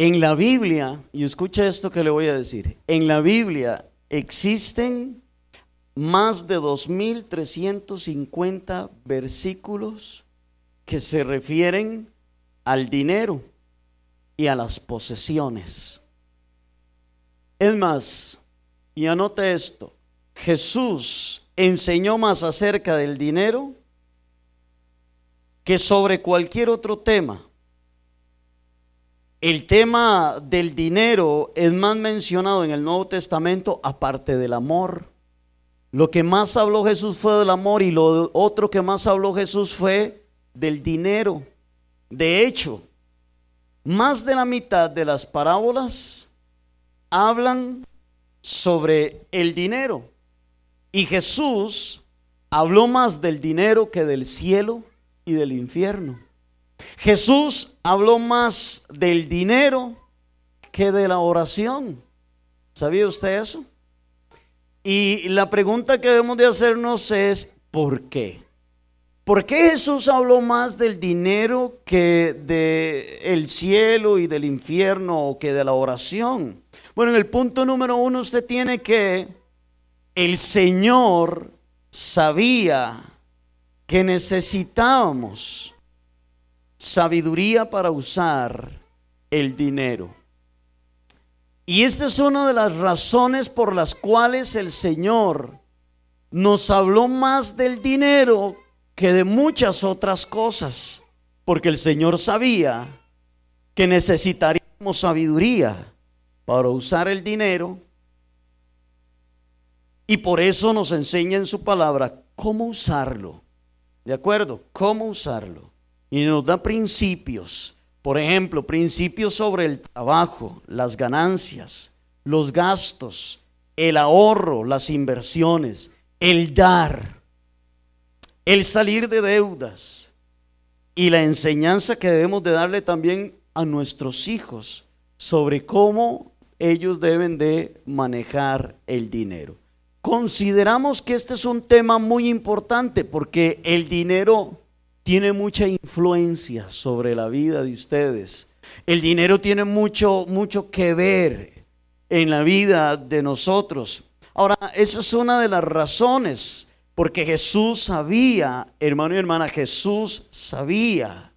En la Biblia, y escucha esto que le voy a decir, en la Biblia existen más de 2.350 versículos que se refieren al dinero y a las posesiones. Es más, y anote esto, Jesús enseñó más acerca del dinero que sobre cualquier otro tema. El tema del dinero es más mencionado en el Nuevo Testamento aparte del amor. Lo que más habló Jesús fue del amor y lo otro que más habló Jesús fue del dinero. De hecho, más de la mitad de las parábolas hablan sobre el dinero. Y Jesús habló más del dinero que del cielo y del infierno. Jesús habló más del dinero que de la oración. ¿Sabía usted eso? Y la pregunta que debemos de hacernos es, ¿por qué? ¿Por qué Jesús habló más del dinero que del el cielo y del infierno o que de la oración? Bueno, en el punto número uno usted tiene que el Señor sabía que necesitábamos sabiduría para usar el dinero. Y esta es una de las razones por las cuales el Señor nos habló más del dinero que de muchas otras cosas, porque el Señor sabía que necesitaríamos sabiduría para usar el dinero y por eso nos enseña en su palabra cómo usarlo. ¿De acuerdo? ¿Cómo usarlo? Y nos da principios. Por ejemplo, principios sobre el trabajo, las ganancias, los gastos, el ahorro, las inversiones, el dar, el salir de deudas y la enseñanza que debemos de darle también a nuestros hijos sobre cómo ellos deben de manejar el dinero. Consideramos que este es un tema muy importante porque el dinero tiene mucha influencia sobre la vida de ustedes. El dinero tiene mucho, mucho que ver en la vida de nosotros. Ahora, esa es una de las razones, porque Jesús sabía, hermano y hermana, Jesús sabía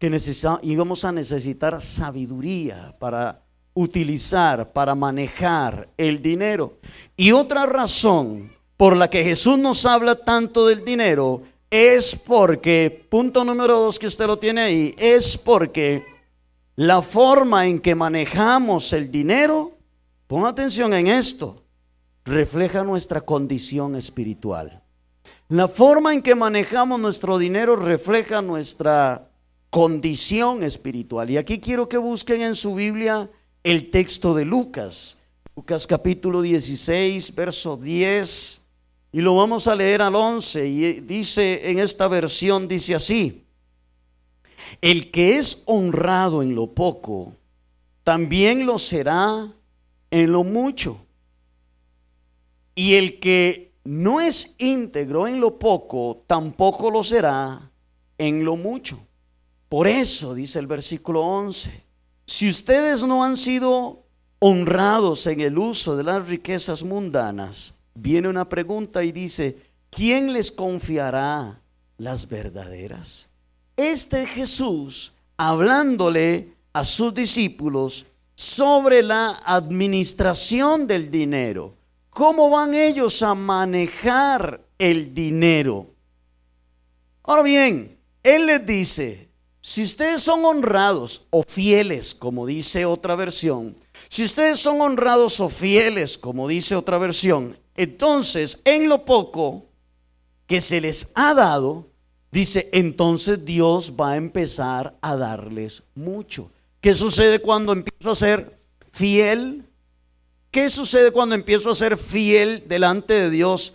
que íbamos a necesitar sabiduría para utilizar, para manejar el dinero. Y otra razón por la que Jesús nos habla tanto del dinero es porque, punto número dos que usted lo tiene ahí, es porque la forma en que manejamos el dinero, ponga atención en esto, refleja nuestra condición espiritual. La forma en que manejamos nuestro dinero refleja nuestra condición espiritual. Y aquí quiero que busquen en su Biblia el texto de Lucas. Lucas capítulo 16, verso 10. Y lo vamos a leer al 11. Y dice en esta versión, dice así. El que es honrado en lo poco, también lo será en lo mucho. Y el que no es íntegro en lo poco, tampoco lo será en lo mucho. Por eso, dice el versículo 11, si ustedes no han sido honrados en el uso de las riquezas mundanas, viene una pregunta y dice, ¿quién les confiará las verdaderas? Este Jesús hablándole a sus discípulos sobre la administración del dinero. ¿Cómo van ellos a manejar el dinero? Ahora bien, Él les dice, si ustedes son honrados o fieles, como dice otra versión, si ustedes son honrados o fieles, como dice otra versión, entonces en lo poco que se les ha dado, dice, entonces Dios va a empezar a darles mucho. ¿Qué sucede cuando empiezo a ser fiel? ¿Qué sucede cuando empiezo a ser fiel delante de Dios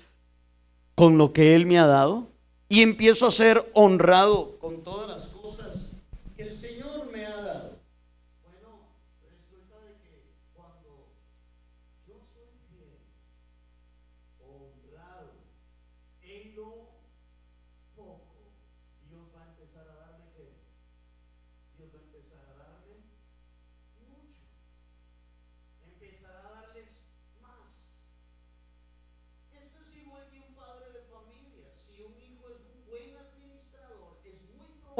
con lo que Él me ha dado? Y empiezo a ser honrado con todas las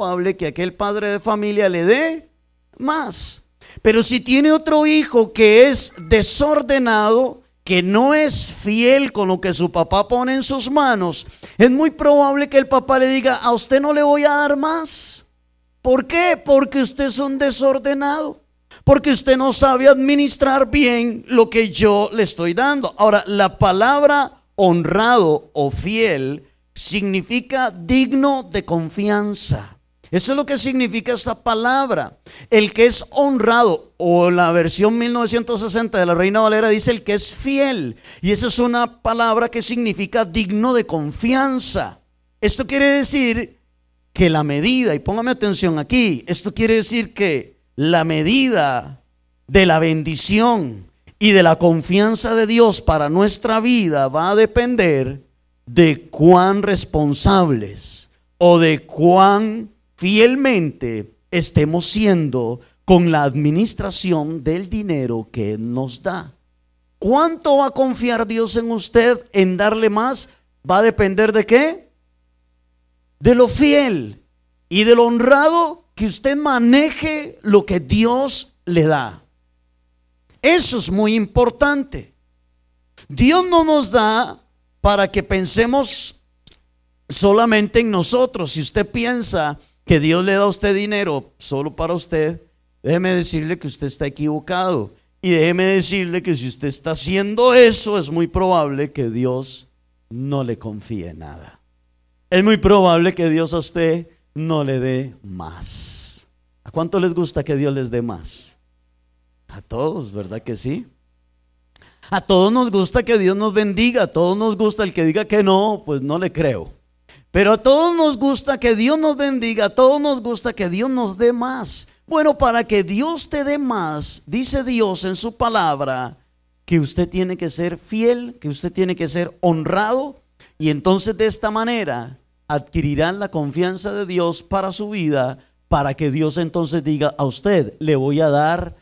probable que aquel padre de familia le dé más. Pero si tiene otro hijo que es desordenado, que no es fiel con lo que su papá pone en sus manos, es muy probable que el papá le diga, a usted no le voy a dar más. ¿Por qué? Porque usted es un desordenado. Porque usted no sabe administrar bien lo que yo le estoy dando. Ahora, la palabra honrado o fiel significa digno de confianza. Eso es lo que significa esta palabra. El que es honrado, o la versión 1960 de la Reina Valera dice el que es fiel. Y esa es una palabra que significa digno de confianza. Esto quiere decir que la medida, y póngame atención aquí, esto quiere decir que la medida de la bendición y de la confianza de Dios para nuestra vida va a depender de cuán responsables o de cuán fielmente estemos siendo con la administración del dinero que nos da. ¿Cuánto va a confiar Dios en usted en darle más? Va a depender de qué? De lo fiel y de lo honrado que usted maneje lo que Dios le da. Eso es muy importante. Dios no nos da para que pensemos solamente en nosotros. Si usted piensa que Dios le da a usted dinero solo para usted, déjeme decirle que usted está equivocado. Y déjeme decirle que si usted está haciendo eso, es muy probable que Dios no le confíe nada. Es muy probable que Dios a usted no le dé más. ¿A cuánto les gusta que Dios les dé más? A todos, ¿verdad que sí? A todos nos gusta que Dios nos bendiga, a todos nos gusta el que diga que no, pues no le creo. Pero a todos nos gusta que Dios nos bendiga, a todos nos gusta que Dios nos dé más. Bueno, para que Dios te dé más, dice Dios en su palabra, que usted tiene que ser fiel, que usted tiene que ser honrado, y entonces de esta manera adquirirán la confianza de Dios para su vida, para que Dios entonces diga a usted, le voy a dar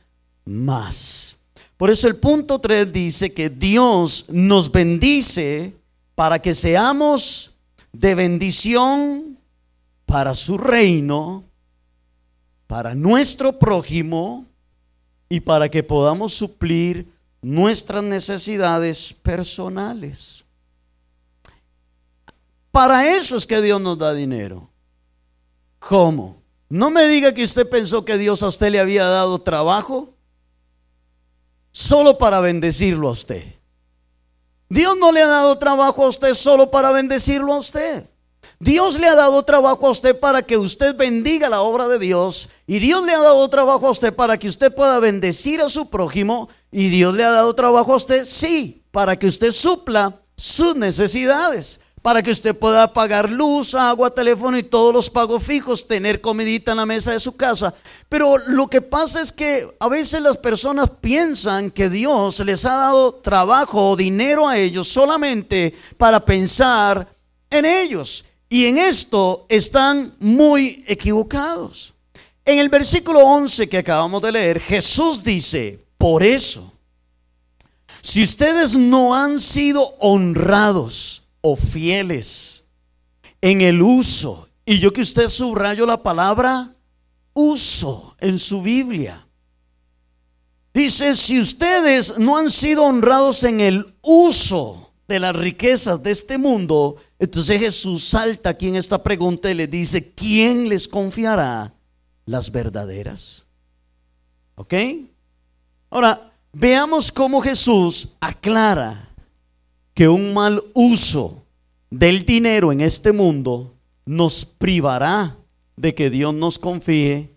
más. Por eso el punto 3 dice que Dios nos bendice para que seamos de bendición para su reino, para nuestro prójimo y para que podamos suplir nuestras necesidades personales. Para eso es que Dios nos da dinero. ¿Cómo? No me diga que usted pensó que Dios a usted le había dado trabajo solo para bendecirlo a usted. Dios no le ha dado trabajo a usted solo para bendecirlo a usted. Dios le ha dado trabajo a usted para que usted bendiga la obra de Dios. Y Dios le ha dado trabajo a usted para que usted pueda bendecir a su prójimo. Y Dios le ha dado trabajo a usted, sí, para que usted supla sus necesidades para que usted pueda pagar luz, agua, teléfono y todos los pagos fijos, tener comidita en la mesa de su casa. Pero lo que pasa es que a veces las personas piensan que Dios les ha dado trabajo o dinero a ellos solamente para pensar en ellos. Y en esto están muy equivocados. En el versículo 11 que acabamos de leer, Jesús dice, por eso, si ustedes no han sido honrados, o fieles en el uso. Y yo que usted subrayo la palabra uso en su Biblia. Dice, si ustedes no han sido honrados en el uso de las riquezas de este mundo, entonces Jesús salta aquí en esta pregunta y le dice, ¿quién les confiará las verdaderas? ¿Ok? Ahora, veamos cómo Jesús aclara que un mal uso del dinero en este mundo nos privará de que Dios nos confíe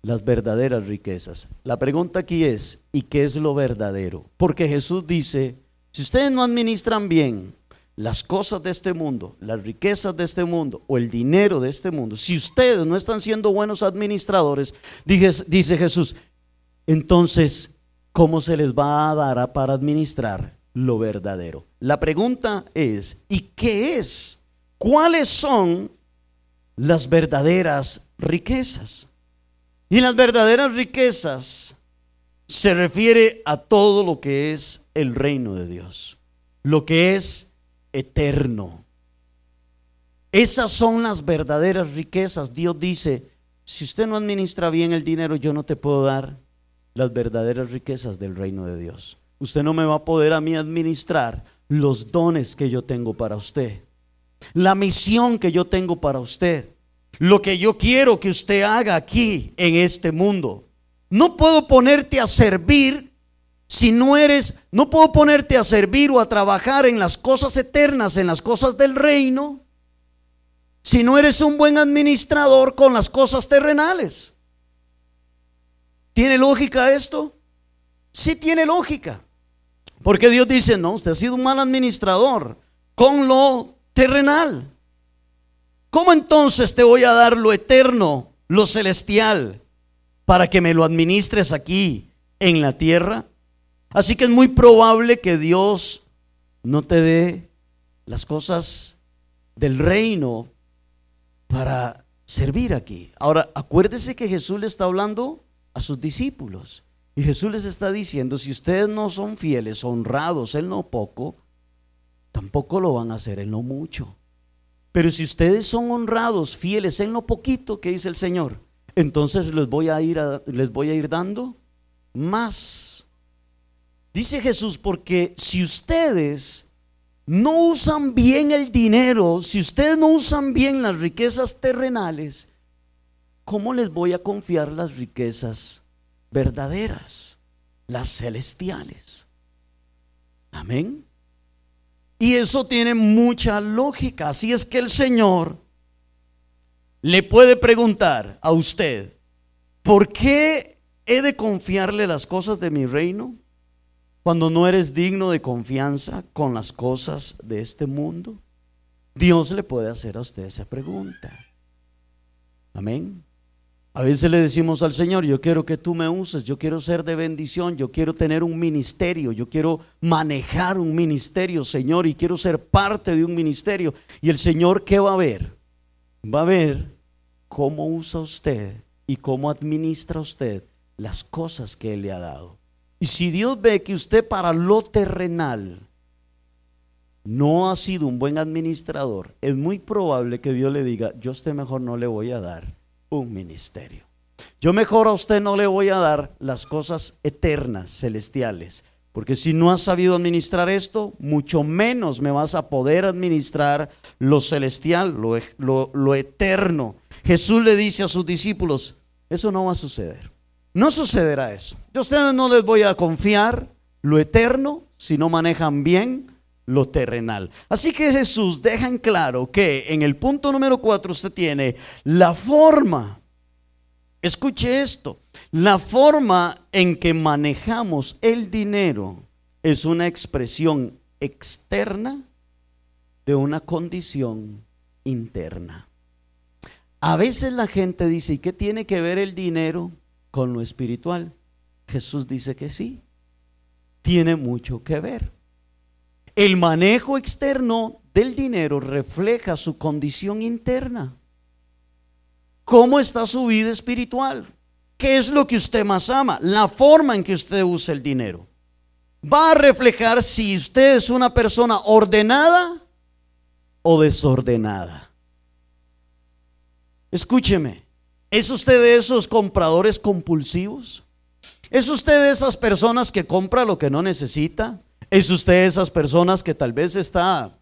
las verdaderas riquezas. La pregunta aquí es, ¿y qué es lo verdadero? Porque Jesús dice, si ustedes no administran bien las cosas de este mundo, las riquezas de este mundo o el dinero de este mundo, si ustedes no están siendo buenos administradores, dice, Jesús, entonces, ¿cómo se les va a dar para administrar lo verdadero. La pregunta es, ¿y qué es? ¿Cuáles son las verdaderas riquezas? Y las verdaderas riquezas se refiere a todo lo que es el reino de Dios, lo que es eterno. Esas son las verdaderas riquezas. Dios dice, si usted no administra bien el dinero, yo no te puedo dar las verdaderas riquezas del reino de Dios. Usted no me va a poder a mí administrar los dones que yo tengo para usted, la misión que yo tengo para usted, lo que yo quiero que usted haga aquí en este mundo. No puedo ponerte a servir si no eres, no puedo ponerte a servir o a trabajar en las cosas eternas, en las cosas del reino, si no eres un buen administrador con las cosas terrenales. ¿Tiene lógica esto? Sí tiene lógica. Porque Dios dice, no, usted ha sido un mal administrador con lo terrenal. ¿Cómo entonces te voy a dar lo eterno, lo celestial, para que me lo administres aquí en la tierra? Así que es muy probable que Dios no te dé las cosas del reino para servir aquí. Ahora, acuérdese que Jesús le está hablando a sus discípulos. Y Jesús les está diciendo, si ustedes no son fieles, honrados en lo poco, tampoco lo van a hacer en lo mucho. Pero si ustedes son honrados, fieles en lo poquito que dice el Señor, entonces les voy a ir, les voy a ir dando más. Dice Jesús, porque si ustedes no usan bien el dinero, si ustedes no usan bien las riquezas terrenales, ¿cómo les voy a confiar las riquezas verdaderas, las celestiales? Amén. Y eso tiene mucha lógica. Así es que el Señor le puede preguntar a usted, ¿por qué he de confiarle las cosas de mi reino cuando no eres digno de confianza con las cosas de este mundo? Dios le puede hacer a usted esa pregunta. Amén. A veces le decimos al Señor, yo quiero que tú me uses, yo quiero ser de bendición, yo quiero tener un ministerio, yo quiero manejar un ministerio, Señor, y quiero ser parte de un ministerio. Y el Señor, ¿qué va a ver? Va a ver cómo usa usted y cómo administra usted las cosas que Él le ha dado. Y si Dios ve que usted para lo terrenal no ha sido un buen administrador, es muy probable que Dios le diga, yo a usted mejor no le voy a dar un ministerio. Yo mejor a usted no le voy a dar las cosas eternas, celestiales, porque si no has sabido administrar esto, mucho menos me vas a poder administrar lo celestial, lo, lo eterno. Jesús le dice a sus discípulos, eso no va a suceder. No sucederá eso. Yo a ustedes no les voy a confiar lo eterno si no manejan bien lo terrenal. Así que Jesús deja en claro que en el punto número cuatro usted tiene la forma, escuche esto, la forma en que manejamos el dinero es una expresión externa de una condición interna. A veces la gente dice, ¿y qué tiene que ver el dinero con lo espiritual? Jesús dice que sí, tiene mucho que ver. El manejo externo del dinero refleja su condición interna. ¿Cómo está su vida espiritual? ¿Qué es lo que usted más ama? La forma en que usted usa el dinero. Va a reflejar si usted es una persona ordenada o desordenada. Escúcheme, ¿es usted de esos compradores compulsivos? ¿Es usted de esas personas que compra lo que no necesita? ¿Es usted esas personas que tal vez está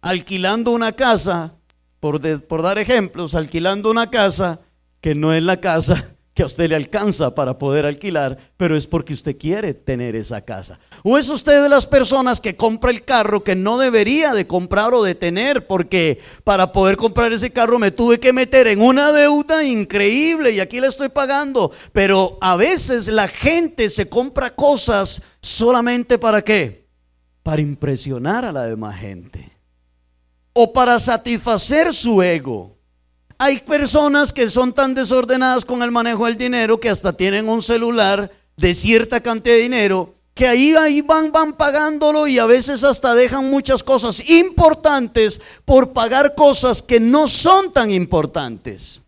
alquilando una casa, por, por, dar ejemplos, alquilando una casa que no es la casa que a usted le alcanza para poder alquilar, pero es porque usted quiere tener esa casa? ¿O es usted de las personas que compra el carro que no debería de comprar o de tener porque para poder comprar ese carro me tuve que meter en una deuda increíble y aquí la estoy pagando? Pero a veces la gente se compra cosas solamente para qué? Para impresionar a la demás gente o para satisfacer su ego. Hay personas que son tan desordenadas con el manejo del dinero que hasta tienen un celular de cierta cantidad de dinero que ahí, ahí van, van pagándolo y a veces hasta dejan muchas cosas importantes por pagar cosas que no son tan importantes.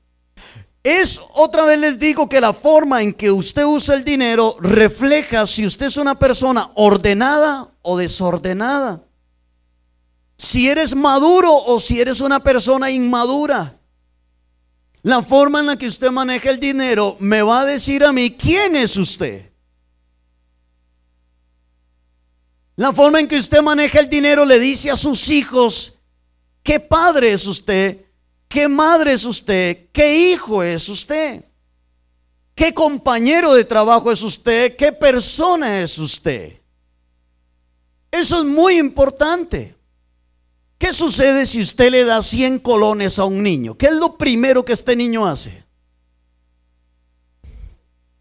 Es, otra vez les digo que la forma en que usted usa el dinero refleja si usted es una persona ordenada o desordenada. si eres maduro o si eres una persona inmadura. La forma en la que usted maneja el dinero me va a decir a mí quién es usted. La forma en que usted maneja el dinero le dice a sus hijos qué padre es usted, qué madre es usted, qué hijo es usted, qué compañero de trabajo es usted, qué persona es usted. Eso es muy importante. ¿Qué sucede si usted le da 100 colones a un niño? ¿Qué es lo primero que este niño hace?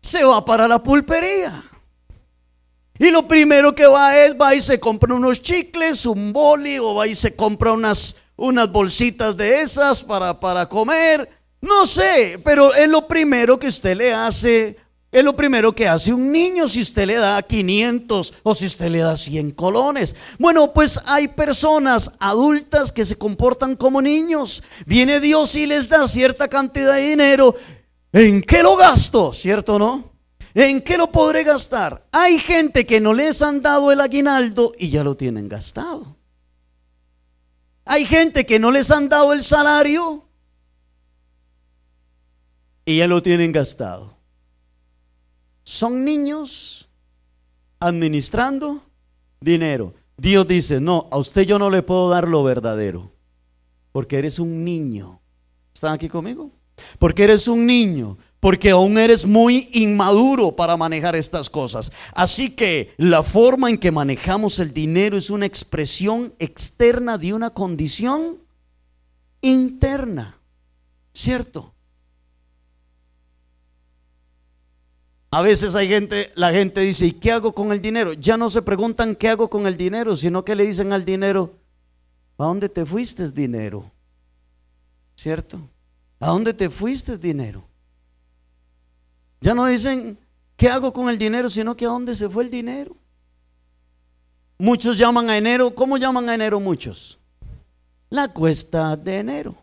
Se va para la pulpería. Y lo primero que va es, va y se compra unos chicles, un boli, o va y se compra unas, unas bolsitas de esas para, para comer. No sé, pero es lo primero que usted le hace es lo primero que hace un niño si usted le da 500 o si usted le da 100 colones. Bueno, pues hay personas adultas que se comportan como niños. Viene Dios y les da cierta cantidad de dinero. ¿En qué lo gasto? ¿Cierto o no? ¿En qué lo podré gastar? Hay gente que no les han dado el aguinaldo y ya lo tienen gastado. Hay gente que no les han dado el salario y ya lo tienen gastado son niños administrando dinero. Dios dice, no, a usted yo no le puedo dar lo verdadero, porque eres un niño. ¿Están aquí conmigo? Porque eres un niño, porque aún eres muy inmaduro para manejar estas cosas. Así que la forma en que manejamos el dinero es una expresión externa de una condición interna, ¿cierto? A veces hay gente, la gente dice, ¿y qué hago con el dinero? Ya no se preguntan qué hago con el dinero, sino que le dicen al dinero, ¿a dónde te fuiste dinero? ¿Cierto? ¿A dónde te fuiste dinero? Ya no dicen, ¿qué hago con el dinero? Sino que a dónde se fue el dinero. Muchos llaman a enero, ¿cómo llaman a enero muchos? La cuesta de enero.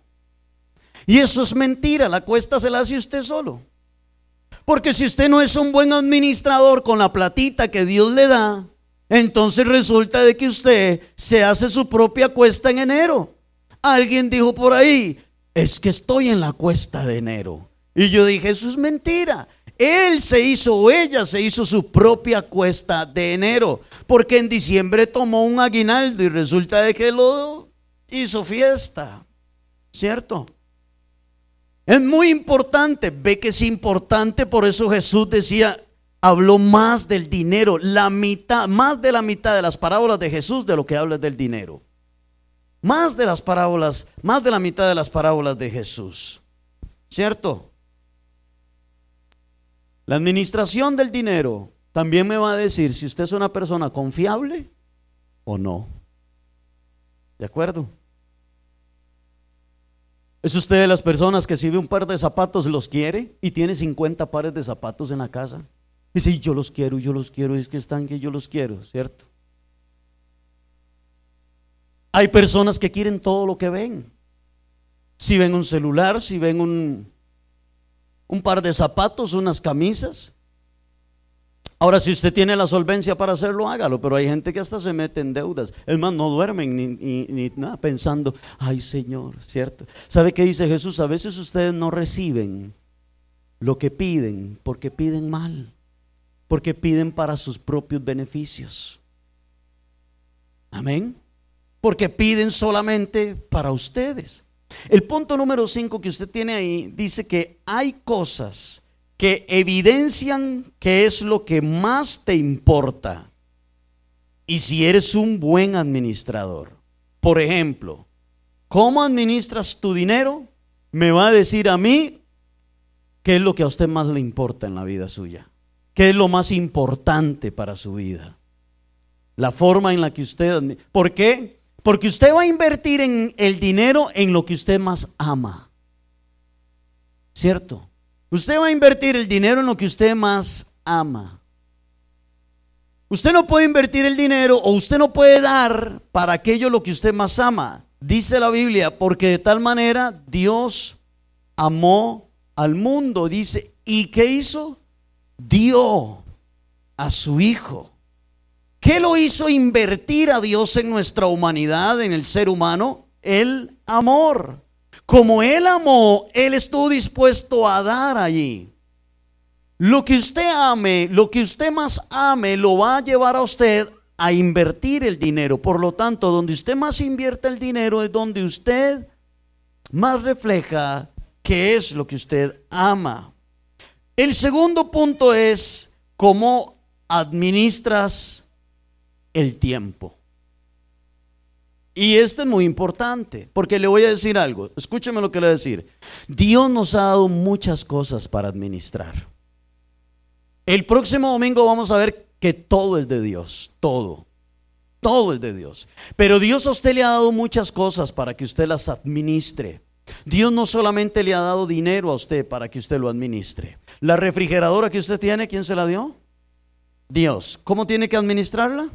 Y eso es mentira, la cuesta se la hace usted solo. Porque si usted no es un buen administrador con la platita que Dios le da, entonces resulta de que usted se hace su propia cuesta en enero. Alguien dijo por ahí, es que estoy en la cuesta de enero. Y yo dije, eso es mentira. Él se hizo o ella se hizo su propia cuesta de enero, porque en diciembre tomó un aguinaldo y resulta de que lo hizo fiesta, ¿cierto? Es muy importante, ve que es importante, por eso Jesús decía, habló más del dinero, la mitad, más de la mitad de las parábolas de Jesús de lo que habla del dinero. Más de las parábolas, más de la mitad de las parábolas de Jesús. ¿Cierto? La administración del dinero también me va a decir si usted es una persona confiable o no. ¿De acuerdo? ¿Es usted de las personas que si ve un par de zapatos los quiere y tiene 50 pares de zapatos en la casa? Dice, yo los quiero, yo los quiero, es que están que yo los quiero, ¿cierto? Hay personas que quieren todo lo que ven. Si ven un celular, si ven un, un par de zapatos, unas camisas, Ahora, si usted tiene la solvencia para hacerlo, hágalo, pero hay gente que hasta se mete en deudas. Es más, no duermen ni, nada pensando, ay Señor, ¿cierto? ¿Sabe qué dice Jesús? A veces ustedes no reciben lo que piden porque piden mal, porque piden para sus propios beneficios. Amén. Porque piden solamente para ustedes. El punto número 5 que usted tiene ahí dice que hay cosas que evidencian qué es lo que más te importa. Y si eres un buen administrador, por ejemplo, ¿cómo administras tu dinero? Me va a decir a mí qué es lo que a usted más le importa en la vida suya. ¿Qué es lo más importante para su vida? La forma en la que usted... ¿Por qué? Porque usted va a invertir en el dinero en lo que usted más ama. ¿Cierto? Usted va a invertir el dinero en lo que usted más ama. Usted no puede invertir el dinero o usted no puede dar para aquello lo que usted más ama. Dice la Biblia, porque de tal manera Dios amó al mundo. Dice, ¿y qué hizo? Dio a su Hijo. ¿Qué lo hizo invertir a Dios en nuestra humanidad, en el ser humano? El amor. Como Él amó, Él estuvo dispuesto a dar allí. Lo que usted ame, lo que usted más ame, lo va a llevar a usted a invertir el dinero. Por lo tanto, donde usted más invierte el dinero es donde usted más refleja qué es lo que usted ama. El segundo punto es cómo administras el tiempo. Y este es muy importante, porque le voy a decir algo. Escúcheme lo que le voy a decir. Dios nos ha dado muchas cosas para administrar. El próximo domingo vamos a ver que todo es de Dios, todo. Todo es de Dios. Pero Dios a usted le ha dado muchas cosas para que usted las administre. Dios no solamente le ha dado dinero a usted para que usted lo administre. La refrigeradora que usted tiene, ¿quién se la dio? Dios. ¿Cómo tiene que administrarla?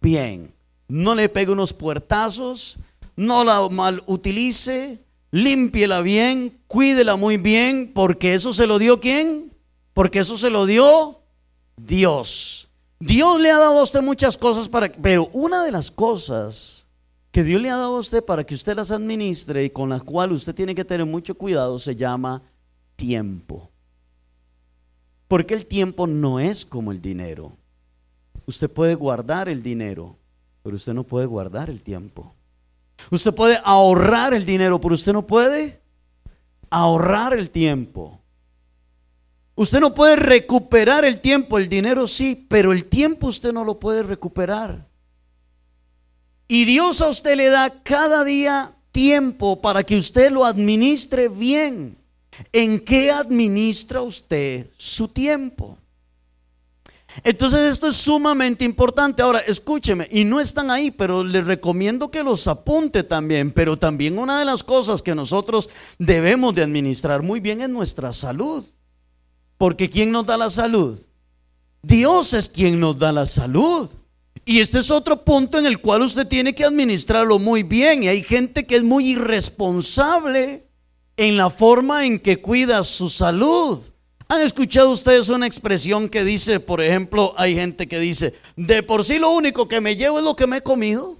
Bien. No le pegue unos puertazos, no la mal utilice, límpiela bien, cuídela muy bien, porque eso se lo dio quién? Porque eso se lo dio Dios. Dios le ha dado a usted muchas cosas para, pero una de las cosas que Dios le ha dado a usted para que usted las administre y con las cuales usted tiene que tener mucho cuidado se llama tiempo. Porque el tiempo no es como el dinero. Usted puede guardar el dinero, pero usted no puede guardar el tiempo. Usted puede ahorrar el dinero, pero usted no puede ahorrar el tiempo. Usted no puede recuperar el tiempo, el dinero sí, pero el tiempo usted no lo puede recuperar. Y Dios a usted le da cada día tiempo para que usted lo administre bien. ¿En qué administra usted su tiempo? Entonces esto es sumamente importante. Ahora, escúcheme, y no están ahí, pero les recomiendo que los apunte también. Pero también una de las cosas que nosotros debemos de administrar muy bien es nuestra salud. Porque ¿quién nos da la salud? Dios es quien nos da la salud. Y este es otro punto en el cual usted tiene que administrarlo muy bien. Y hay gente que es muy irresponsable en la forma en que cuida su salud. ¿Han escuchado ustedes una expresión que dice, por ejemplo, hay gente que dice, de por sí lo único que me llevo es lo que me he comido?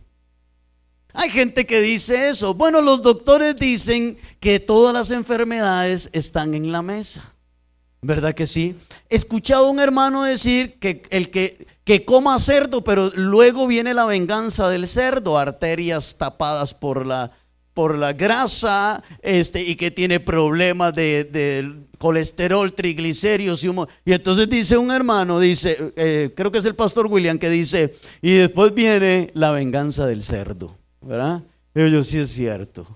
Hay gente que dice eso. Bueno, los doctores dicen que todas las enfermedades están en la mesa. ¿Verdad que sí? He escuchado a un hermano decir que el que que coma cerdo, pero luego viene la venganza del cerdo, arterias tapadas por la, por la grasa, este, y que tiene problemas de, colesterol, triglicéridos y Y entonces dice un hermano, dice, eh, creo que es el pastor William, que dice, y después viene la venganza del cerdo, ¿verdad? Ellos sí es cierto.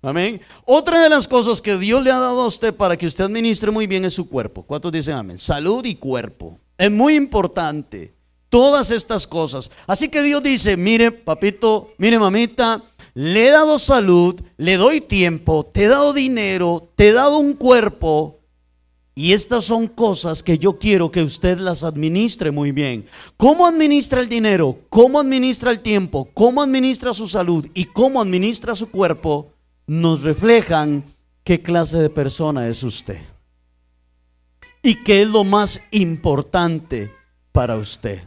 Amén. Otra de las cosas que Dios le ha dado a usted para que usted administre muy bien es su cuerpo. ¿Cuántos dicen amén? Salud y cuerpo. Es muy importante todas estas cosas. Así que Dios dice, mire papito, mire mamita, le he dado salud, le doy tiempo, te he dado dinero, te he dado un cuerpo. Y estas son cosas que yo quiero que usted las administre muy bien. ¿Cómo administra el dinero? ¿Cómo administra el tiempo? ¿Cómo administra su salud? ¿Y cómo administra su cuerpo? Nos reflejan qué clase de persona es usted. Y qué es lo más importante para usted.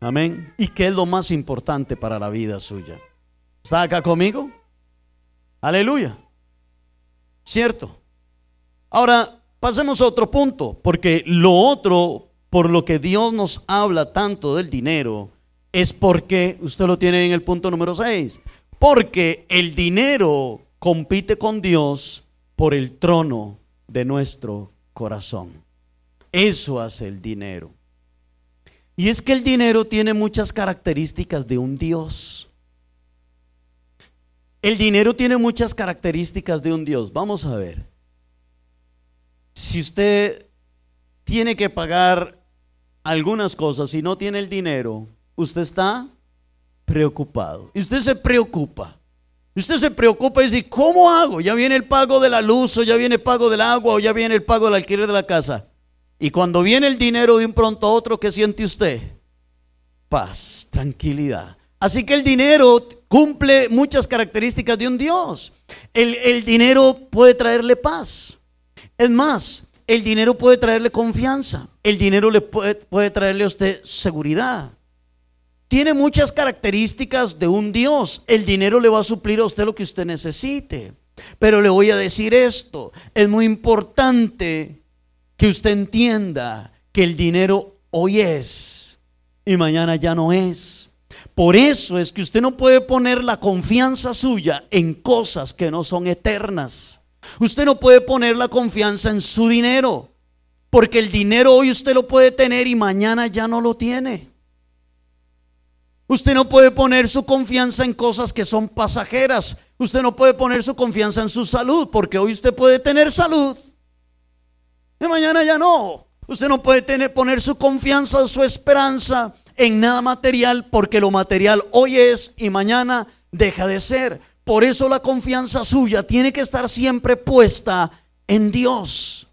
Amén. ¿Y qué es lo más importante para la vida suya? ¿Está acá conmigo? Aleluya. ¿Cierto? Ahora, pasemos a otro punto, porque lo otro por lo que Dios nos habla tanto del dinero es porque, usted lo tiene en el punto número 6, porque el dinero compite con Dios por el trono de nuestro corazón. Eso hace el dinero. Y es que el dinero tiene muchas características de un Dios. El dinero tiene muchas características de un Dios. Vamos a ver. Si usted tiene que pagar algunas cosas y no tiene el dinero, usted está preocupado. Usted se preocupa. Usted se preocupa y dice, ¿cómo hago? Ya viene el pago de la luz, o ya viene el pago del agua, o ya viene el pago del alquiler de la casa. Y cuando viene el dinero de un pronto a otro, ¿qué siente usted? Paz, tranquilidad. Así que el dinero cumple muchas características de un Dios. El, dinero puede traerle paz. Es más, el dinero puede traerle confianza. El dinero le puede, puede traerle a usted seguridad. tiene muchas características de un Dios. El dinero le va a suplir a usted lo que usted necesite. Pero le voy a decir esto, es muy importante que usted entienda que el dinero hoy es y mañana ya no es. Por eso es que usted no puede poner la confianza suya en cosas que no son eternas. Usted no puede poner la confianza en su dinero, porque el dinero hoy usted lo puede tener y mañana ya no lo tiene. Usted no puede poner su confianza en cosas que son pasajeras. Usted no puede poner su confianza en su salud, porque hoy usted puede tener salud y mañana ya no. Usted no puede poner su confianza o su esperanza en nada material, porque lo material hoy es y mañana deja de ser. Por eso la confianza suya tiene que estar siempre puesta en Dios.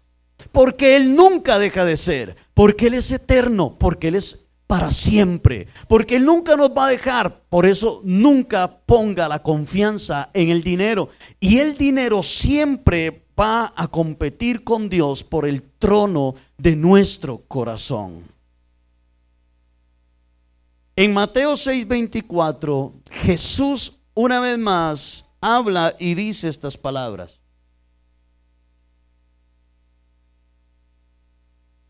Porque Él nunca deja de ser. Porque Él es eterno. Porque Él es para siempre. Porque Él nunca nos va a dejar. Por eso nunca ponga la confianza en el dinero. Y el dinero siempre va a competir con Dios por el trono de nuestro corazón. En Mateo 6:24, Jesús una vez más habla y dice estas palabras.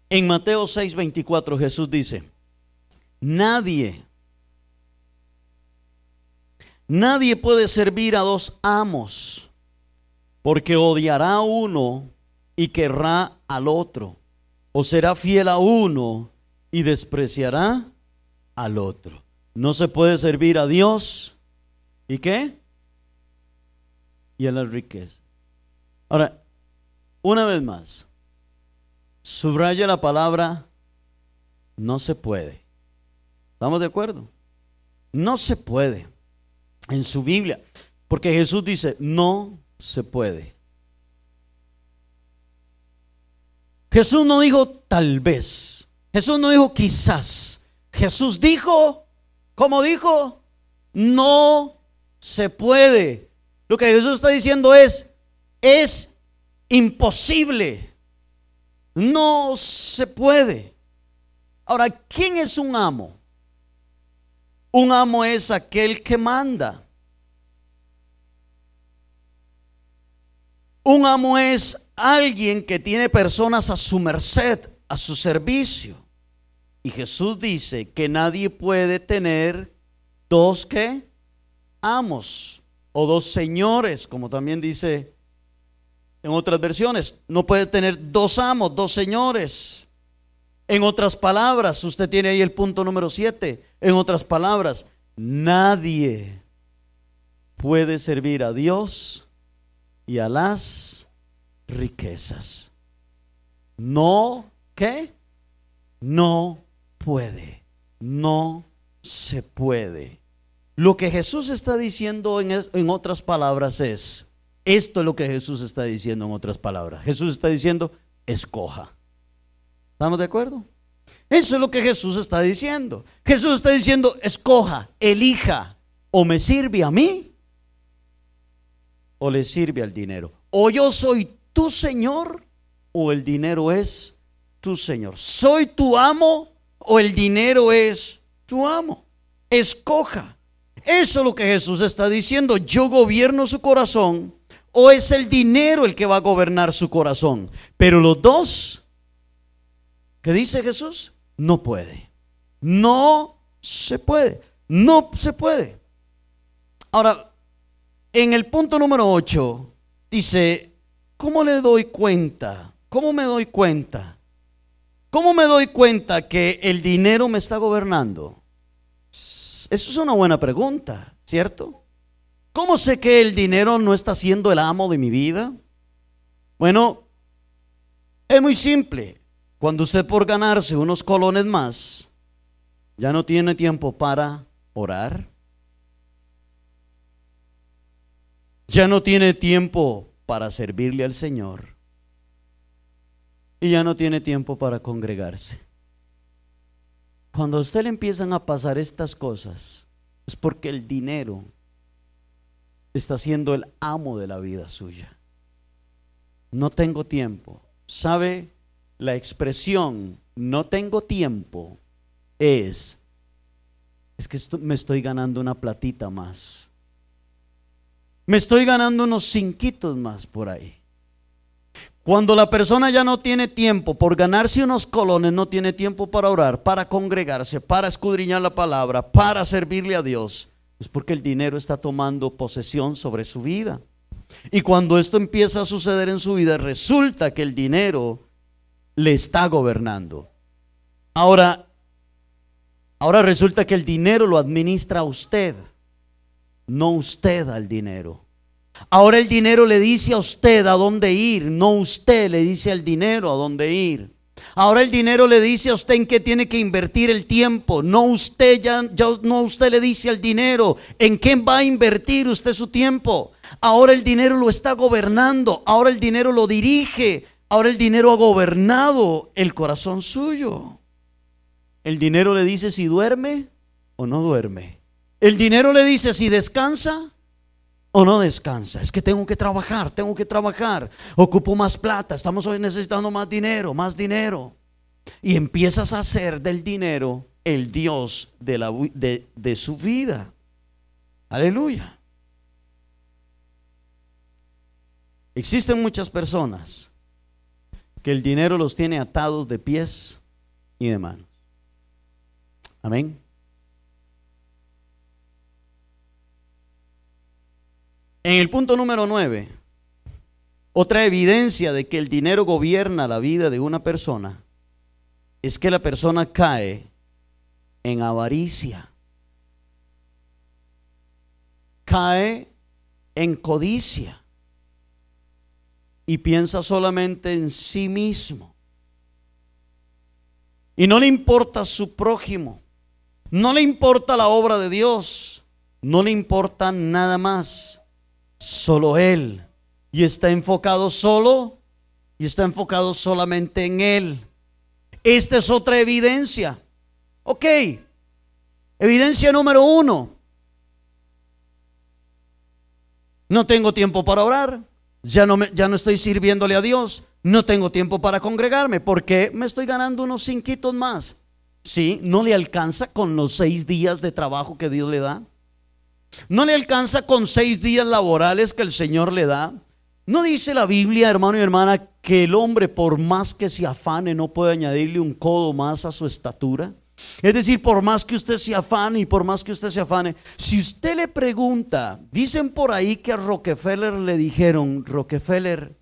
En Mateo 6:24 Jesús dice, nadie, nadie puede servir a dos amos, porque odiará uno y querrá al otro, o será fiel a uno y despreciará al otro. No se puede servir a Dios ¿y qué? Y a la riqueza. Ahora, una vez más, subraya la palabra no se puede. ¿Estamos de acuerdo? No se puede. En su Biblia. Porque Jesús dice, no se puede. Jesús no dijo tal vez. Jesús no dijo quizás. Jesús dijo, ¿cómo dijo? No se puede. Lo que Jesús está diciendo es, es imposible. No se puede. Ahora, ¿quién es un amo? Un amo es aquel que manda. Un amo es alguien que tiene personas a su merced, a su servicio. Y Jesús dice que nadie puede tener dos que amos o dos señores, como también dice en otras versiones. No puede tener dos amos, dos señores. En otras palabras, usted tiene ahí el punto número 7. En otras palabras, nadie puede servir a Dios y a las riquezas. No, ¿qué? No puede. No se puede. Lo que Jesús está diciendo en, otras palabras es, esto es lo que Jesús está diciendo en otras palabras. Jesús está diciendo, escoja. ¿Estamos de acuerdo? Eso es lo que Jesús está diciendo. Jesús está diciendo, escoja, elija, o me sirve a mí, o le sirve al dinero. O yo soy tu Señor, o el dinero es tu Señor. Soy tu amo, o el dinero es tu amo. Escoja. Eso es lo que Jesús está diciendo. Yo gobierno su corazón o es el dinero el que va a gobernar su corazón. Pero los dos, ¿qué dice Jesús? No puede. No se puede. No se puede. Ahora, en el punto número 8 dice, ¿cómo le doy cuenta? ¿Cómo me doy cuenta? ¿Cómo me doy cuenta que el dinero me está gobernando? Eso es una buena pregunta, ¿cierto? ¿Cómo sé que el dinero no está siendo el amo de mi vida? Bueno, es muy simple. Cuando usted por ganarse unos colones más, ya no tiene tiempo para orar, ya no tiene tiempo para servirle al Señor y ya no tiene tiempo para congregarse. Cuando a usted le empiezan a pasar estas cosas, es porque el dinero está siendo el amo de la vida suya. No tengo tiempo. ¿Sabe? La expresión no tengo tiempo es es que me estoy ganando una platita más. Me estoy ganando unos cinquitos más por ahí. Cuando la persona ya no tiene tiempo por ganarse unos colones, no tiene tiempo para orar, para congregarse, para escudriñar la palabra, para servirle a Dios, es porque el dinero está tomando posesión sobre su vida. Y cuando esto empieza a suceder en su vida, resulta que el dinero le está gobernando. Ahora, ahora resulta que el dinero lo administra usted, no usted al dinero. Ahora el dinero le dice a usted a dónde ir, no usted le dice al dinero a dónde ir. Ahora el dinero le dice a usted en qué tiene que invertir el tiempo. No usted ya, ya, no usted le dice al dinero en qué va a invertir usted su tiempo. Ahora el dinero lo está gobernando. Ahora el dinero lo dirige. Ahora el dinero ha gobernado el corazón suyo. El dinero le dice si duerme o no duerme. El dinero le dice si descansa o no descansa. Es que tengo que trabajar, tengo que trabajar. Ocupo más plata, estamos hoy necesitando más dinero, más dinero. Y empiezas a hacer del dinero el Dios de, la, de, de su vida. Aleluya. Existen muchas personas que el dinero los tiene atados de pies y de manos. Amén. En el punto número 9, otra evidencia de que el dinero gobierna la vida de una persona es que la persona cae en avaricia, cae en codicia y piensa solamente en sí mismo. Y no le importa su prójimo, no le importa la obra de Dios, no le importa nada más solo Él. Y está enfocado solo y está enfocado solamente en Él. Esta es otra evidencia. Ok, evidencia número uno. No tengo tiempo para orar. Ya no, me, ya no estoy sirviéndole a Dios. No tengo tiempo para congregarme porque me estoy ganando unos cinquitos más. Sí, no le alcanza con los seis días de trabajo que Dios le da. No le alcanza con seis días laborales que el Señor le da. No dice la Biblia, hermano y hermana, que el hombre por más que se afane no puede añadirle un codo más a su estatura. Es decir, por más que usted se afane y por más que usted se afane, si usted le pregunta, dicen por ahí que a Rockefeller le dijeron, Rockefeller,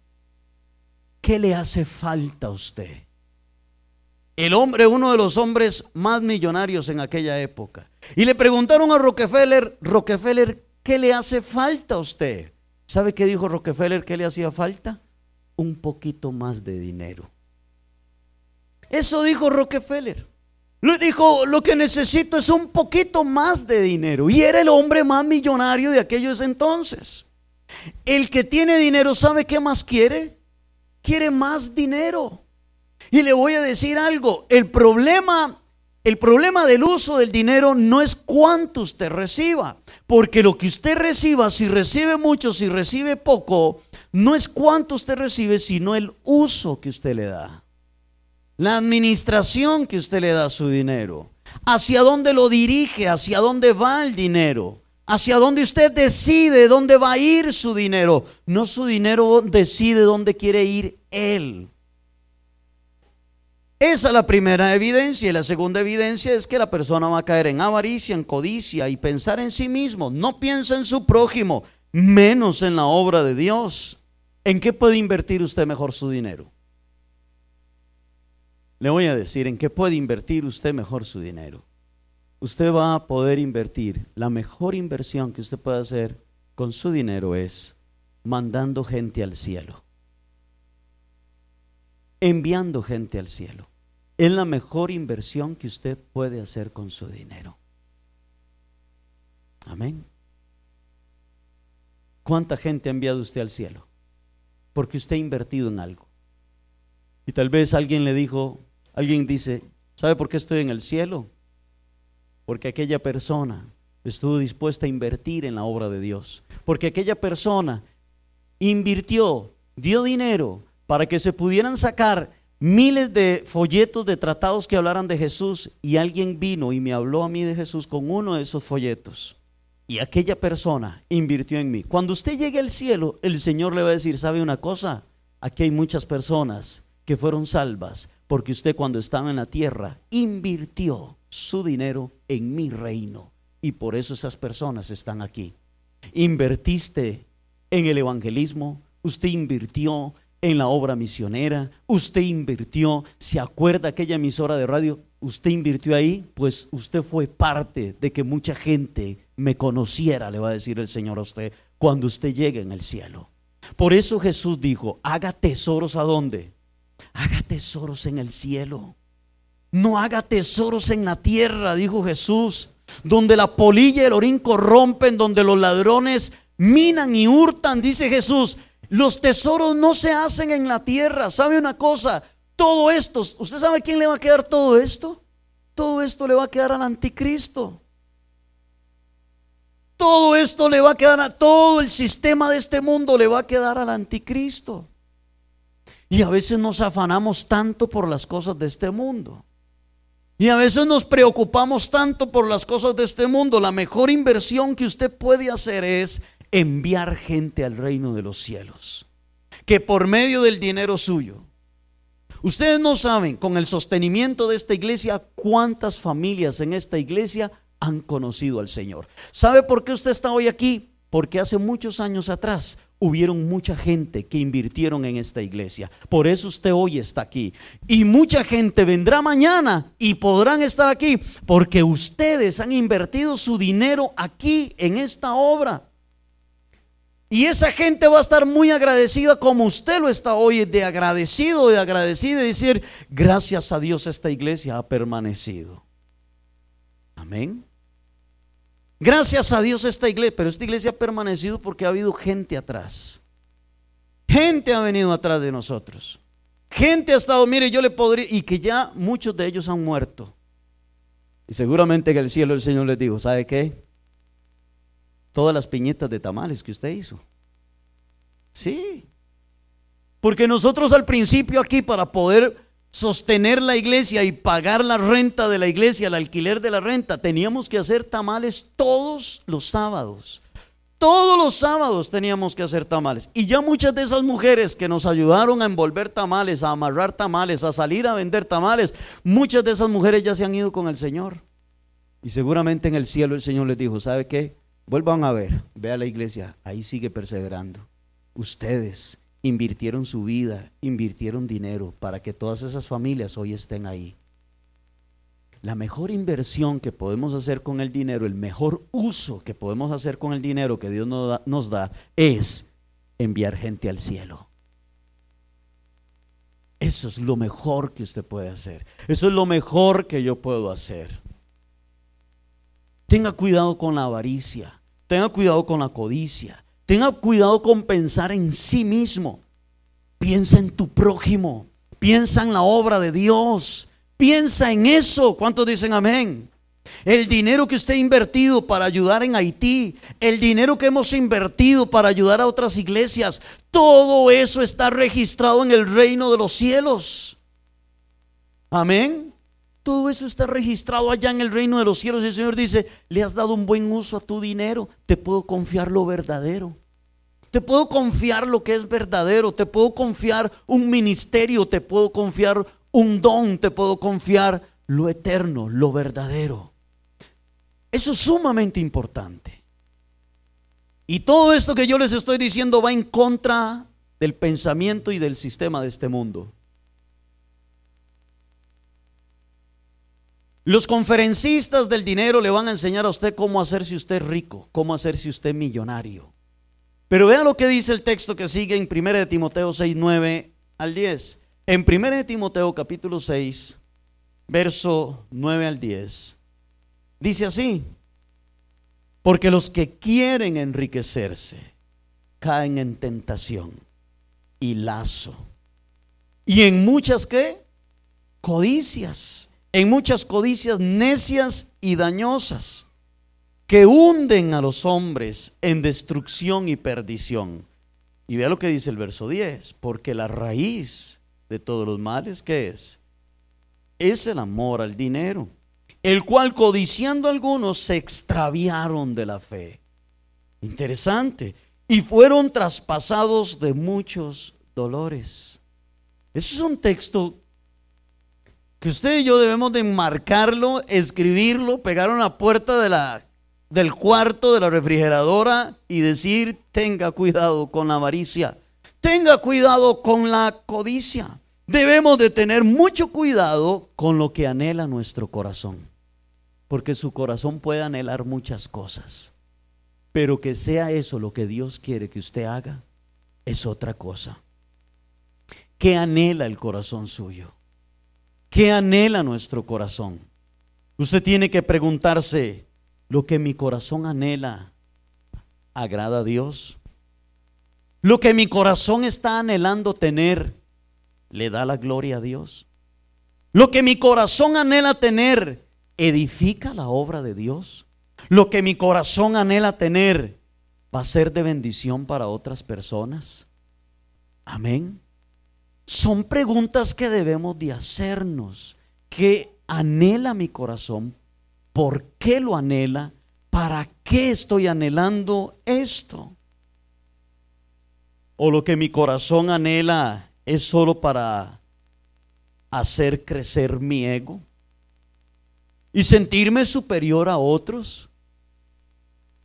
¿qué le hace falta a usted? El hombre, uno de los hombres más millonarios en aquella época. Y le preguntaron a Rockefeller, Rockefeller, ¿qué le hace falta a usted? ¿Sabe qué dijo Rockefeller? ¿Qué le hacía falta? Un poquito más de dinero. Eso dijo Rockefeller. Le dijo, lo que necesito es un poquito más de dinero. Y era el hombre más millonario de aquellos entonces. El que tiene dinero, ¿sabe qué más quiere? Quiere más dinero. Y le voy a decir algo, el problema el problema del uso del dinero no es cuánto usted reciba, porque lo que usted reciba, si recibe mucho, si recibe poco, no es cuánto usted recibe, sino el uso que usted le da. La administración que usted le da a su dinero. Hacia dónde lo dirige, hacia dónde va el dinero. Hacia dónde usted decide dónde va a ir su dinero. No su dinero decide dónde quiere ir él. Esa es la primera evidencia. Y la segunda evidencia es que la persona va a caer en avaricia, en codicia y pensar en sí mismo. No piensa en su prójimo, menos en la obra de Dios. ¿En qué puede invertir usted mejor su dinero? Le voy a decir en qué puede invertir usted mejor su dinero. Usted va a poder invertir. La mejor inversión que usted puede hacer con su dinero es mandando gente al cielo enviando gente al cielo. Es la mejor inversión que usted puede hacer con su dinero. Amén. ¿Cuánta gente ha enviado usted al cielo? Porque usted ha invertido en algo. Y tal vez alguien le dijo, alguien dice, ¿sabe por qué estoy en el cielo? Porque aquella persona estuvo dispuesta a invertir en la obra de Dios. Porque aquella persona invirtió, dio dinero, para que se pudieran sacar miles de folletos de tratados que hablaran de Jesús y alguien vino y me habló a mí de Jesús con uno de esos folletos. Y aquella persona invirtió en mí. Cuando usted llegue al cielo, el Señor le va a decir, ¿sabe una cosa? Aquí hay muchas personas que fueron salvas porque usted cuando estaba en la tierra invirtió su dinero en mi reino. Y por eso esas personas están aquí. Invertiste en el evangelismo, usted invirtió en la obra misionera, usted invirtió, se acuerda aquella emisora de radio, usted invirtió ahí, pues usted fue parte de que mucha gente me conociera, le va a decir el Señor a usted, cuando usted llegue en el cielo. Por eso Jesús dijo, haga tesoros a dónde? Haga tesoros en el cielo. No haga tesoros en la tierra, dijo Jesús, donde la polilla y el orín corrompen, donde los ladrones minan y hurtan, dice Jesús. Los tesoros no se hacen en la tierra. ¿Sabe una cosa? Todo esto, ¿usted sabe quién le va a quedar todo esto? Todo esto le va a quedar al anticristo. Todo esto le va a quedar a todo el sistema de este mundo le va a quedar al anticristo. Y a veces nos afanamos tanto por las cosas de este mundo. Y a veces nos preocupamos tanto por las cosas de este mundo. La mejor inversión que usted puede hacer es enviar gente al reino de los cielos. Que por medio del dinero suyo. Ustedes no saben con el sostenimiento de esta iglesia cuántas familias en esta iglesia han conocido al Señor. ¿Sabe por qué usted está hoy aquí? Porque hace muchos años atrás hubieron mucha gente que invirtieron en esta iglesia. Por eso usted hoy está aquí. Y mucha gente vendrá mañana y podrán estar aquí porque ustedes han invertido su dinero aquí en esta obra. Y esa gente va a estar muy agradecida como usted lo está hoy, de agradecido, de agradecido y decir, gracias a Dios esta iglesia ha permanecido. Amén. Gracias a Dios esta iglesia, pero esta iglesia ha permanecido porque ha habido gente atrás. Gente ha venido atrás de nosotros. Gente ha estado, mire, yo le podría, y que ya muchos de ellos han muerto. Y seguramente que el cielo el Señor les dijo, ¿sabe qué? Todas las piñetas de tamales que usted hizo. Sí. Porque nosotros al principio aquí para poder sostener la iglesia y pagar la renta de la iglesia, el alquiler de la renta, teníamos que hacer tamales todos los sábados. Todos los sábados teníamos que hacer tamales. Y ya muchas de esas mujeres que nos ayudaron a envolver tamales, a amarrar tamales, a salir a vender tamales, muchas de esas mujeres ya se han ido con el Señor. Y seguramente en el cielo el Señor les dijo, ¿sabe qué? Vuelvan a ver, ve a la iglesia, ahí sigue perseverando. Ustedes invirtieron su vida, invirtieron dinero para que todas esas familias hoy estén ahí. La mejor inversión que podemos hacer con el dinero, el mejor uso que podemos hacer con el dinero que Dios nos da, es enviar gente al cielo. Eso es lo mejor que usted puede hacer. Eso es lo mejor que yo puedo hacer. Tenga cuidado con la avaricia. Tenga cuidado con la codicia. Tenga cuidado con pensar en sí mismo. Piensa en tu prójimo. Piensa en la obra de Dios. Piensa en eso. ¿Cuántos dicen amén? El dinero que usted ha invertido para ayudar en Haití, el dinero que hemos invertido para ayudar a otras iglesias, todo eso está registrado en el reino de los cielos. Amén. Todo eso está registrado allá en el reino de los cielos. Y el Señor dice, le has dado un buen uso a tu dinero, te puedo confiar lo verdadero. Te puedo confiar lo que es verdadero, te puedo confiar un ministerio, te puedo confiar un don, te puedo confiar lo eterno, lo verdadero. Eso es sumamente importante. Y todo esto que yo les estoy diciendo va en contra del pensamiento y del sistema de este mundo. Los conferencistas del dinero le van a enseñar a usted cómo hacerse usted rico, cómo hacerse usted millonario. Pero vean lo que dice el texto que sigue en 1 de Timoteo 6, 9 al 10. En 1 de Timoteo capítulo 6, verso 9 al 10, dice así, porque los que quieren enriquecerse caen en tentación y lazo. Y en muchas qué? Codicias en muchas codicias necias y dañosas que hunden a los hombres en destrucción y perdición. Y vea lo que dice el verso 10, porque la raíz de todos los males. ¿Qué es? Es el amor al dinero, el cual codiciando algunos se extraviaron de la fe. Interesante. Y fueron traspasados de muchos dolores. Eso es un texto que usted y yo debemos de marcarlo, escribirlo, pegar en la puerta del cuarto de la refrigeradora y decir, tenga cuidado con la avaricia, tenga cuidado con la codicia. Debemos de tener mucho cuidado con lo que anhela nuestro corazón, porque su corazón puede anhelar muchas cosas, pero que sea eso lo que Dios quiere que usted haga, es otra cosa. ¿Qué anhela el corazón suyo? ¿Qué anhela nuestro corazón? Usted tiene que preguntarse, ¿lo que mi corazón anhela agrada a Dios? ¿Lo que mi corazón está anhelando tener le da la gloria a Dios? ¿Lo que mi corazón anhela tener edifica la obra de Dios? ¿Lo que mi corazón anhela tener va a ser de bendición para otras personas? Amén. Son preguntas que debemos de hacernos. ¿Qué anhela mi corazón? ¿Por qué lo anhela? ¿Para qué estoy anhelando esto? ¿O lo que mi corazón anhela es solo para hacer crecer mi ego y sentirme superior a otros?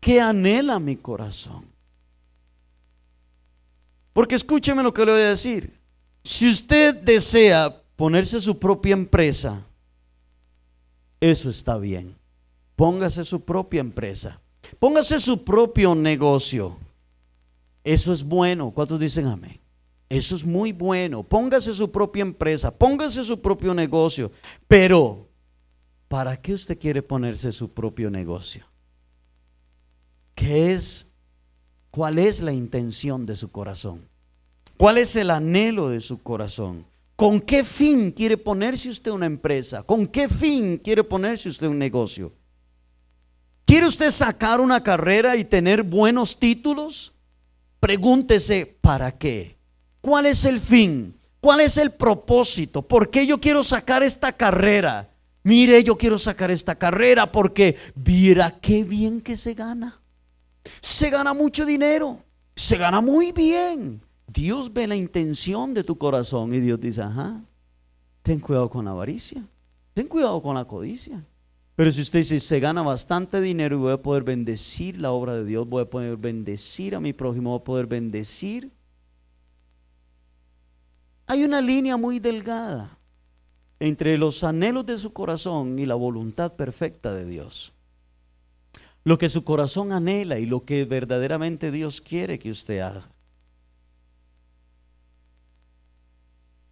¿Qué anhela mi corazón? Porque escúcheme lo que le voy a decir. Si usted desea ponerse su propia empresa, eso está bien. Póngase su propia empresa. Póngase su propio negocio. Eso es bueno. ¿Cuántos dicen amén? Eso es muy bueno. Póngase su propia empresa. Póngase su propio negocio. Pero, ¿para qué usted quiere ponerse su propio negocio? ¿Qué es? ¿Cuál es la intención de su corazón? ¿Cuál es el anhelo de su corazón? ¿Con qué fin quiere ponerse usted una empresa? ¿Con qué fin quiere ponerse usted un negocio? ¿Quiere usted sacar una carrera y tener buenos títulos? Pregúntese, ¿para qué? ¿Cuál es el fin? ¿Cuál es el propósito? ¿Por qué yo quiero sacar esta carrera? Mire, yo quiero sacar esta carrera porque viera qué bien que se gana. Se gana mucho dinero, se gana muy bien. Dios ve la intención de tu corazón y Dios dice, ajá, ten cuidado con la avaricia, ten cuidado con la codicia. Pero si usted dice, se gana bastante dinero y voy a poder bendecir la obra de Dios, voy a poder bendecir a mi prójimo, voy a poder bendecir. Hay una línea muy delgada entre los anhelos de su corazón y la voluntad perfecta de Dios. Lo que su corazón anhela y lo que verdaderamente Dios quiere que usted haga.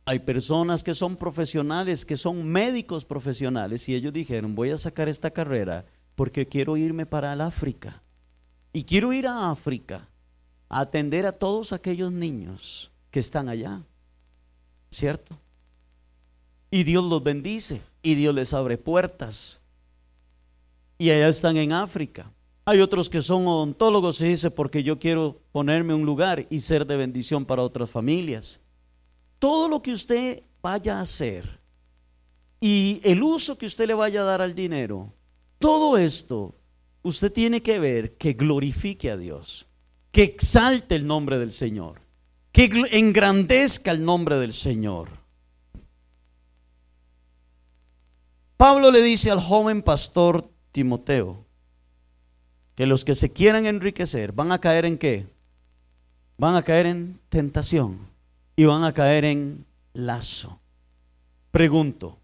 Hay personas que son profesionales, que son médicos profesionales, y ellos dijeron, voy a sacar esta carrera porque quiero irme para el África. Y quiero ir a África a atender a todos aquellos niños que están allá. ¿Cierto? Y Dios los bendice y Dios les abre puertas. Y allá están en África. Hay otros que son odontólogos y dice porque yo quiero ponerme un lugar y ser de bendición para otras familias todo lo que usted vaya a hacer y el uso que usted le vaya a dar al dinero, todo esto usted tiene que ver que glorifique a Dios, que exalte el nombre del Señor, que engrandezca el nombre del Señor. Pablo le dice al joven pastor Timoteo que los que se quieran enriquecer van a caer en qué? Van a caer en tentación y van a caer en lazo. Pregunto,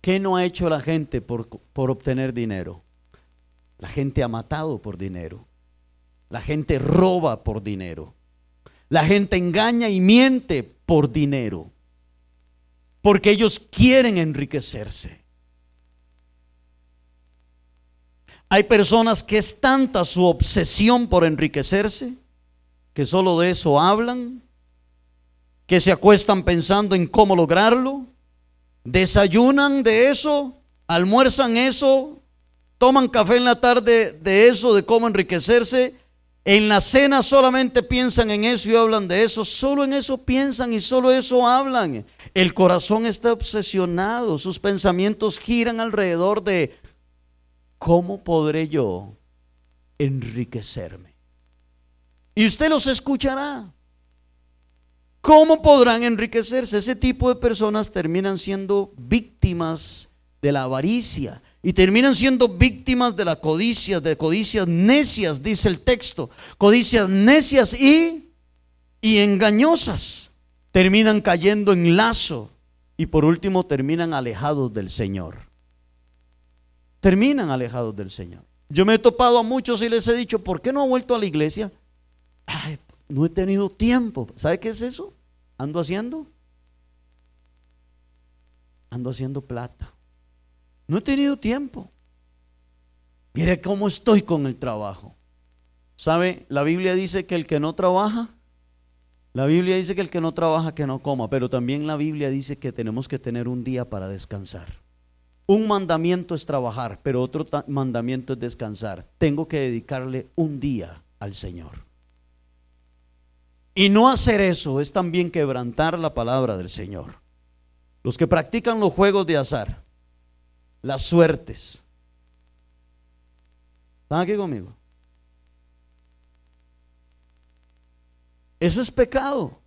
¿qué no ha hecho la gente por, por obtener dinero? La gente ha matado por dinero. La gente roba por dinero. La gente engaña y miente por dinero. Porque ellos quieren enriquecerse. Hay personas que es tanta su obsesión por enriquecerse que solo de eso hablan que se acuestan pensando en cómo lograrlo, desayunan de eso, almuerzan eso, toman café en la tarde de eso, de cómo enriquecerse, En la cena solamente piensan en eso y hablan de eso, solo en eso piensan y solo eso hablan. El corazón está obsesionado, sus pensamientos giran alrededor de ¿cómo podré yo enriquecerme? Y usted los escuchará. ¿Cómo podrán enriquecerse? Ese tipo de personas terminan siendo víctimas de la avaricia y terminan siendo víctimas de la codicia, de codicias necias, dice el texto. Codicias necias y, y engañosas. Terminan cayendo en lazo y por último terminan alejados del Señor. Terminan alejados del Señor. Yo me he topado a muchos y les he dicho, ¿por qué no ha vuelto a la iglesia? No he tenido tiempo. ¿Sabe qué es eso? Ando haciendo. Ando haciendo plata. No he tenido tiempo. Mire cómo estoy con el trabajo. ¿Sabe? La Biblia dice que el que no trabaja, la Biblia dice que el que no trabaja, que no coma, pero también la Biblia dice que tenemos que tener un día para descansar. Un mandamiento es trabajar, pero otro mandamiento es descansar. Tengo que dedicarle un día al Señor. Y no hacer eso es también quebrantar la palabra del Señor. Los que practican los juegos de azar, las suertes. ¿Están aquí conmigo? Eso es pecado.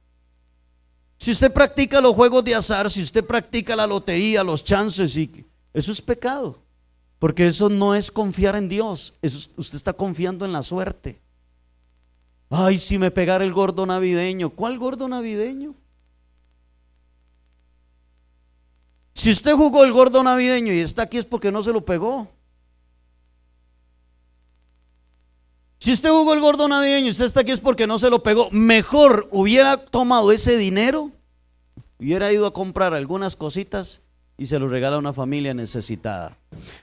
Si usted practica los juegos de azar, si usted practica la lotería, los chances, y, eso es pecado. Porque eso no es confiar en Dios. Eso, usted está confiando en la suerte. Ay, si me pegara el gordo navideño. ¿Cuál gordo navideño? Si usted jugó el gordo navideño y está aquí es porque no se lo pegó. Si usted jugó el gordo navideño y usted está aquí es porque no se lo pegó. Mejor hubiera tomado ese dinero, hubiera ido a comprar algunas cositas y se lo regala a una familia necesitada.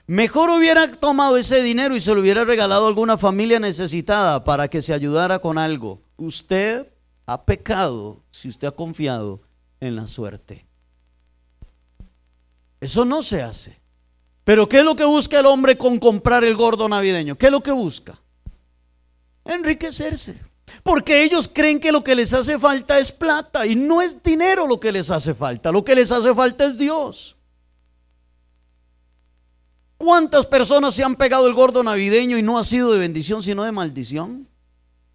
Mejor hubiera tomado ese dinero y se lo hubiera regalado a alguna familia necesitada para que se ayudara con algo. Usted ha pecado si usted ha confiado en la suerte. Eso no se hace. Pero ¿qué es lo que busca el hombre con comprar el gordo navideño? ¿Qué es lo que busca? Enriquecerse. Porque ellos creen que lo que les hace falta es plata y no es dinero lo que les hace falta. Lo que les hace falta es Dios. ¿Cuántas personas se han pegado el gordo navideño y no ha sido de bendición sino de maldición?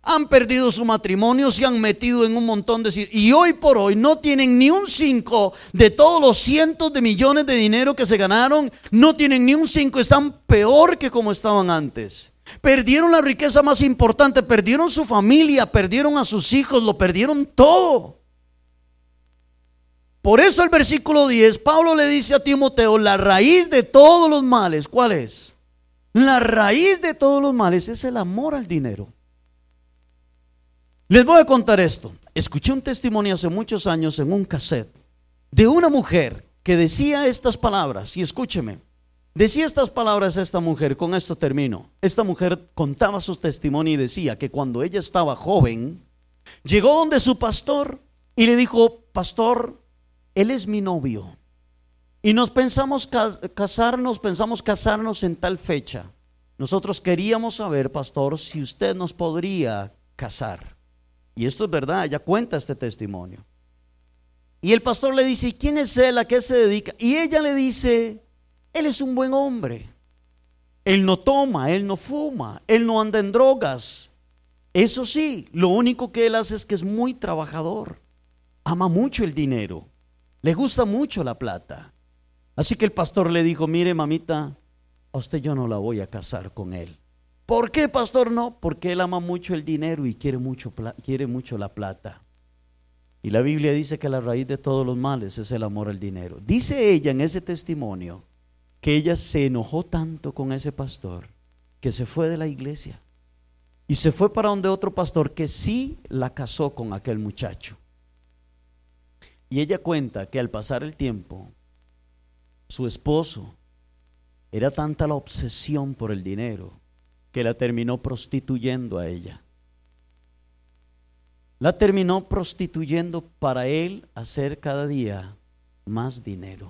han perdido su matrimonio, se han metido en un montón de... Y hoy por hoy no tienen ni un cinco de todos los cientos de millones de dinero que se ganaron, no tienen ni un cinco, están peor que como estaban antes. Perdieron la riqueza más importante, perdieron su familia, perdieron a sus hijos, lo perdieron todo. Por eso el versículo 10, Pablo le dice a Timoteo, la raíz de todos los males, ¿cuál es? La raíz de todos los males es el amor al dinero. Les voy a contar esto. Escuché un testimonio hace muchos años en un cassette de una mujer que decía estas palabras, y escúcheme, decía estas palabras esta mujer, con esto termino. Esta mujer contaba su testimonio y decía que cuando ella estaba joven, llegó donde su pastor y le dijo, pastor, él es mi novio. Y nos pensamos casarnos, pensamos casarnos en tal fecha. Nosotros queríamos saber, pastor, si usted nos podría casar. Y esto es verdad, ella cuenta este testimonio. Y el pastor le dice, quién es él? ¿A qué se dedica? Y ella le dice, él es un buen hombre. Él no toma, él no fuma, él no anda en drogas. Eso sí, lo único que él hace es que es muy trabajador. Ama mucho el dinero. Le gusta mucho la plata. Así que el pastor le dijo, mire mamita, a usted yo no la voy a casar con él. ¿Por qué, pastor? No, porque él ama mucho el dinero y quiere mucho, quiere mucho la plata. Y la Biblia dice que la raíz de todos los males es el amor al dinero. Dice ella en ese testimonio que ella se enojó tanto con ese pastor que se fue de la iglesia y se fue para donde otro pastor que sí la casó con aquel muchacho. Y ella cuenta que al pasar el tiempo, su esposo era tanta la obsesión por el dinero que la terminó prostituyendo a ella. La terminó prostituyendo para él hacer cada día más dinero.